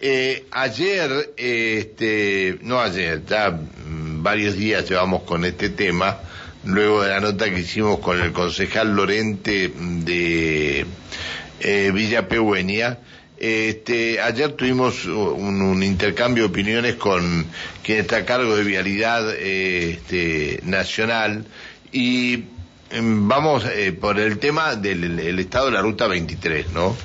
Eh, ayer, este, no ayer, ya mm, varios días llevamos con este tema, luego de la nota que hicimos con el concejal Lorente de eh, Villa Pehuenia, este, ayer tuvimos un, intercambio de opiniones con quien está a cargo de vialidad este, nacional y em, vamos eh, por el tema del estado de la ruta 23, ¿no?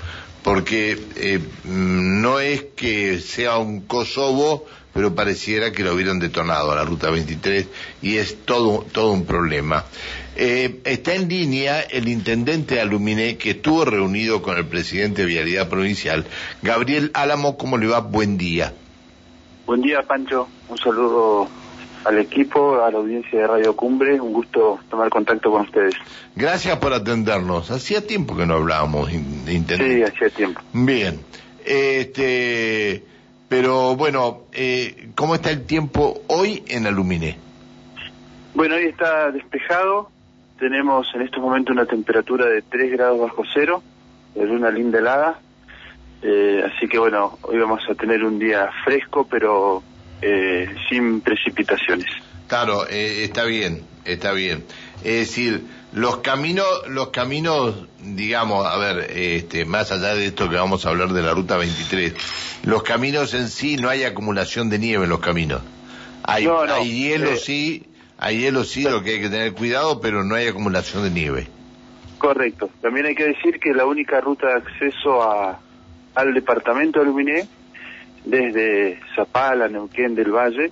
Porque eh, no es que sea un Kosovo, pero pareciera que lo hubieran detonado a la Ruta 23 y es todo, todo un problema. Eh, está en línea el intendente de Aluminé que estuvo reunido con el presidente de Vialidad Provincial, Gabriel Álamo, ¿cómo le va? Buen día. Buen día, Pancho. Un saludo al equipo, a la audiencia de Radio Cumbre. Un gusto tomar contacto con ustedes. Gracias por atendernos. Hacía tiempo que no hablábamos, Intendente. Sí, hacía tiempo. Bien. Este, pero bueno, eh, ¿cómo está el tiempo hoy en Aluminé? Bueno, hoy está despejado. Tenemos en estos momentos una temperatura de 3 grados bajo cero, es una linda helada. Eh, así que bueno, hoy vamos a tener un día fresco, pero eh, sin precipitaciones. Claro, eh, está bien, está bien. Es decir, los caminos, los caminos, digamos, a ver, este, más allá de esto que vamos a hablar de la ruta 23, los caminos en sí no hay acumulación de nieve en los caminos. Hay, hay hielo eh, sí, hay hielo sí, lo que hay que tener cuidado, pero no hay acumulación de nieve. Correcto. También hay que decir que la única ruta de acceso a, al departamento de Aluminé desde Zapala, Neuquén del Valle,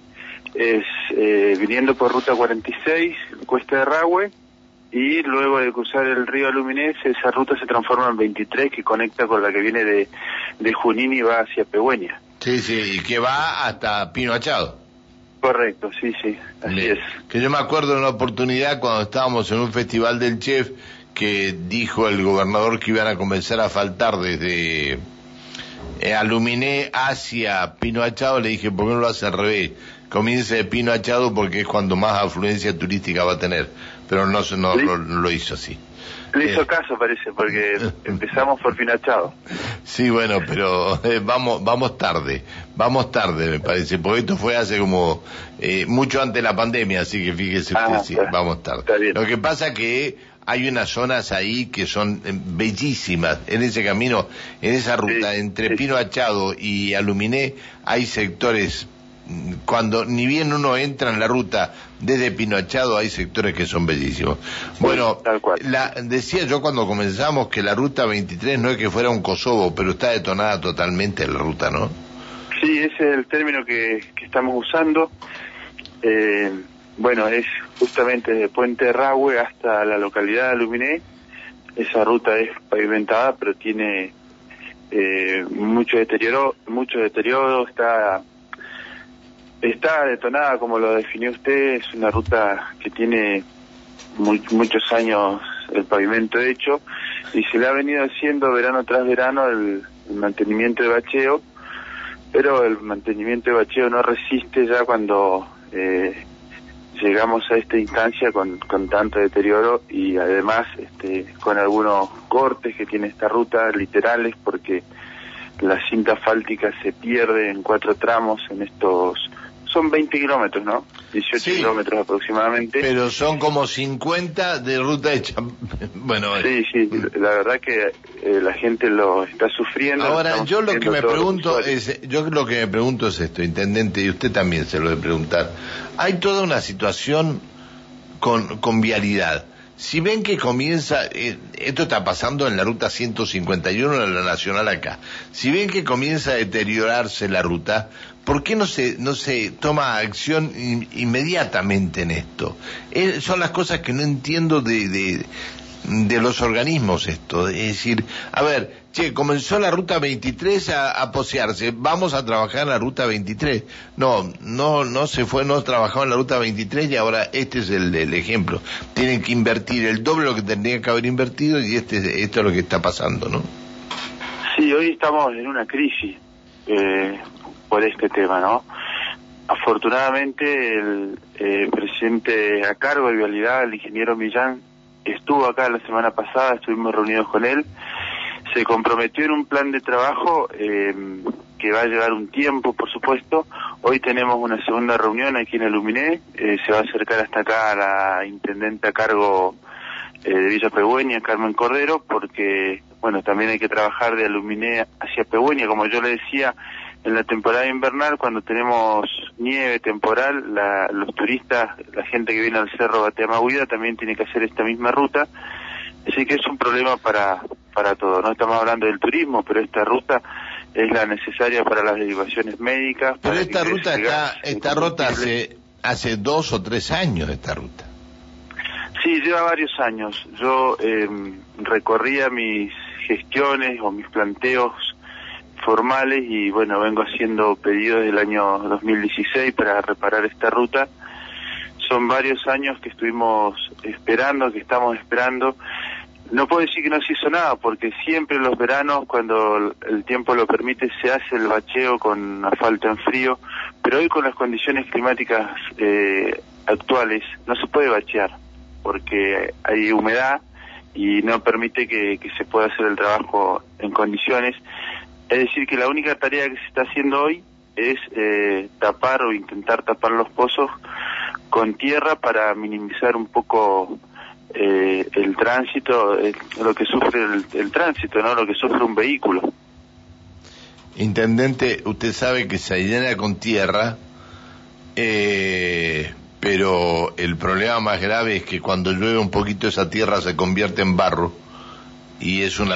es eh, viniendo por ruta 46, Cuesta de Rahue, y luego de cruzar el río Aluminés, esa ruta se transforma en 23 que conecta con la que viene de, de Junín y va hacia Pegüeña. Sí, sí, y que va hasta Pino Achado. Correcto, sí, sí, así es. Que yo me acuerdo de una oportunidad cuando estábamos en un festival del chef que dijo el gobernador que iban a comenzar a faltar desde eh, aluminé hacia Pino Achado, le dije, ¿por qué no lo hace al revés? Comience de Pino Achado porque es cuando más afluencia turística va a tener, pero no, no, lo, hizo así. Le hizo eh. caso, parece, porque empezamos por Pino Achado. Sí, bueno, pero eh, vamos vamos tarde, vamos tarde, me parece, porque esto fue hace como eh, mucho antes de la pandemia, así que fíjese ah, vamos tarde. Lo que pasa que hay unas zonas ahí que son eh, bellísimas. En ese camino, en esa ruta, entre Pino Achado y Aluminé, hay sectores, mm, cuando ni bien uno entra en la ruta desde Pino Achado, hay sectores que son bellísimos. Bueno, La, decía yo cuando comenzamos que la ruta 23 no es que fuera un Kosovo, pero está detonada totalmente la ruta, ¿no? Sí, ese es el término que, que estamos usando. Eh, bueno, es justamente de Puente Rahue hasta la localidad de Aluminé. Esa ruta es pavimentada, pero tiene eh, mucho deterioro, mucho deterioro, está está detonada como lo definió usted, es una ruta que tiene muchos años el pavimento hecho y se le ha venido haciendo verano tras verano el, mantenimiento de bacheo, pero el mantenimiento de bacheo no resiste ya cuando eh, llegamos a esta instancia con, con tanto deterioro y además este, con algunos cortes que tiene esta ruta literales porque la cinta asfáltica se pierde en cuatro tramos en estos son 20 kilómetros, ¿no? 18 kilómetros aproximadamente. Pero son como 50 de ruta hecha. bueno, sí, sí, la verdad que eh, la gente lo está sufriendo. Ahora, yo lo que me pregunto es, yo lo que me pregunto es esto, intendente, y usted también se lo debe preguntar. Hay toda una situación con, con vialidad. Si ven que comienza, eh, esto está pasando en la ruta 151 en la nacional acá, si ven que comienza a deteriorarse la ruta, ¿por qué no se, no se toma acción inmediatamente en esto? Eh, son las cosas que no entiendo de, de, de los organismos esto. Es decir, a ver, che, comenzó la ruta 23 a, a, posearse, vamos a trabajar en la ruta 23. No, no, no se fue, no trabajó en la ruta 23 y ahora este es el, ejemplo. Tienen que invertir el doble lo que tendrían que haber invertido y este, esto es lo que está pasando, ¿no? Sí, hoy estamos en una crisis eh, por este tema, ¿no? Afortunadamente el eh, presidente a cargo de Vialidad, el ingeniero Millán, estuvo acá la semana pasada, estuvimos reunidos con él, se comprometió en un plan de trabajo eh, que va a llevar un tiempo, por supuesto. Hoy tenemos una segunda reunión aquí en el Luminé, eh, se va a acercar hasta acá a la intendente a cargo eh, de Villa Pegüeña, Carmen Cordero, porque, bueno, también hay que trabajar de Aluminé hacia Pegüeña, como yo le decía, en la temporada invernal, cuando tenemos nieve temporal, los turistas, la gente que viene al Cerro Bateamaguida también tiene que hacer esta misma ruta, así que es un problema para, para todo. No estamos hablando del turismo, pero esta ruta es la necesaria para las derivaciones médicas. Pero esta ruta está, esta ruta hace, hace dos o tres años, esta ruta. Sí, lleva varios años. Yo eh, recorría mis gestiones o mis planteos formales y bueno, vengo haciendo pedidos del año 2016 para reparar esta ruta. Son varios años que estuvimos esperando, que estamos esperando no puedo decir que no se hizo nada, porque siempre en los veranos, cuando el tiempo lo permite, se hace el bacheo con asfalto en frío, pero hoy con las condiciones climáticas eh, actuales no se puede bachear, porque hay humedad y no permite que, se pueda hacer el trabajo en condiciones. Es decir, que la única tarea que se está haciendo hoy es eh, tapar o intentar tapar los pozos con tierra para minimizar un poco eh, el tránsito, eh, lo que sufre el, tránsito, ¿no? Lo que sufre un vehículo. Intendente, usted sabe que se llena con tierra, eh, pero el problema más grave es que cuando llueve un poquito esa tierra se convierte en barro y es una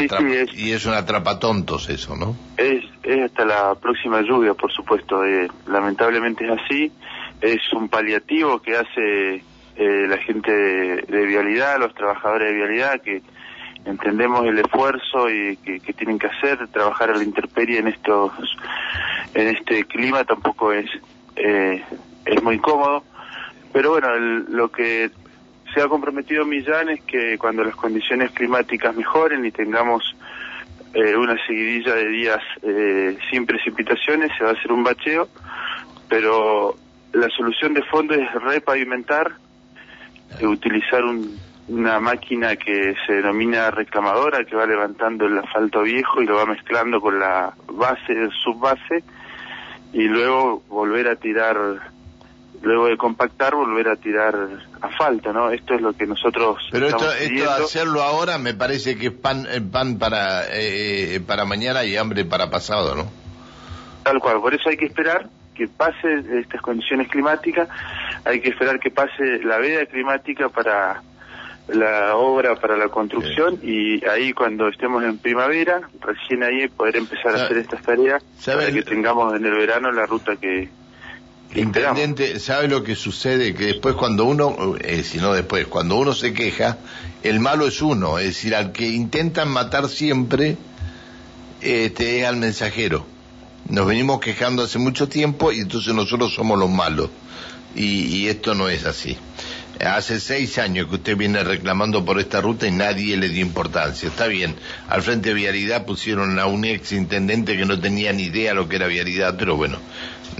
y es una tontos eso, ¿no? Es, es hasta la próxima lluvia, por supuesto. lamentablemente es así. Es un paliativo que hace eh, la gente de, vialidad, los trabajadores de vialidad, que entendemos el esfuerzo y que, tienen que hacer, trabajar a la intemperie en estos, en este clima tampoco es, eh, es muy cómodo, pero bueno, lo que se ha comprometido Millán es que cuando las condiciones climáticas mejoren y tengamos eh, una seguidilla de días sin precipitaciones, se va a hacer un bacheo, pero la solución de fondo es repavimentar utilizar una máquina que se denomina reclamadora, que va levantando el asfalto viejo y lo va mezclando con la base, subbase, y luego volver a tirar, luego de compactar, volver a tirar asfalto, ¿no? Esto es lo que nosotros... Pero esto, esto hacerlo ahora me parece que es pan, eh, pan para, eh, para mañana y hambre para pasado, ¿no? Tal cual, por eso hay que esperar que pase estas condiciones climáticas, hay que esperar que pase la veda climática para la obra, para la construcción y ahí cuando estemos en primavera, recién ahí poder empezar a hacer estas tareas para que tengamos en el verano la ruta que, Intendente, ¿sabe lo que sucede? Que después cuando uno, eh, si no después, cuando uno se queja, el malo es uno, es decir, al que intentan matar siempre, este, es al mensajero. Nos venimos quejando hace mucho tiempo y entonces nosotros somos los malos. Y, esto no es así. Hace seis años que usted viene reclamando por esta ruta y nadie le dio importancia. Está bien, al frente de Vialidad pusieron a un ex intendente que no tenía ni idea lo que era Vialidad, pero bueno,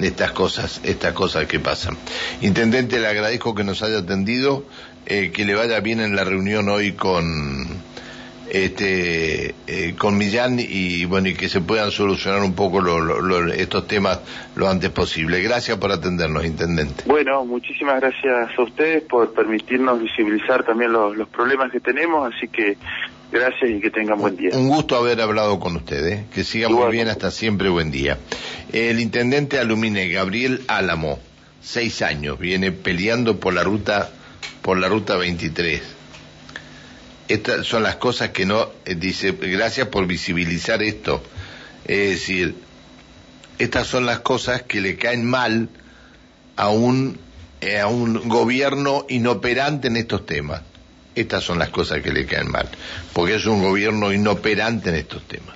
estas cosas, estas cosas que pasan. Intendente, le agradezco que nos haya atendido, eh, que le vaya bien en la reunión hoy con este, eh, con Millán y bueno y que se puedan solucionar un poco estos temas lo antes posible. Gracias por atendernos, intendente. Bueno, muchísimas gracias a ustedes por permitirnos visibilizar también los, problemas que tenemos, así que gracias y que tengan buen día. Un gusto haber hablado con ustedes, que sigan muy bien hasta siempre, buen día. El intendente Alumine, Gabriel Álamo, seis años, viene peleando por la ruta por la ruta 23 estas son las cosas que no, eh, dice, gracias por visibilizar esto. Es decir, estas son las cosas que le caen mal a un, eh, a un gobierno inoperante en estos temas. Estas son las cosas que le caen mal, porque es un gobierno inoperante en estos temas.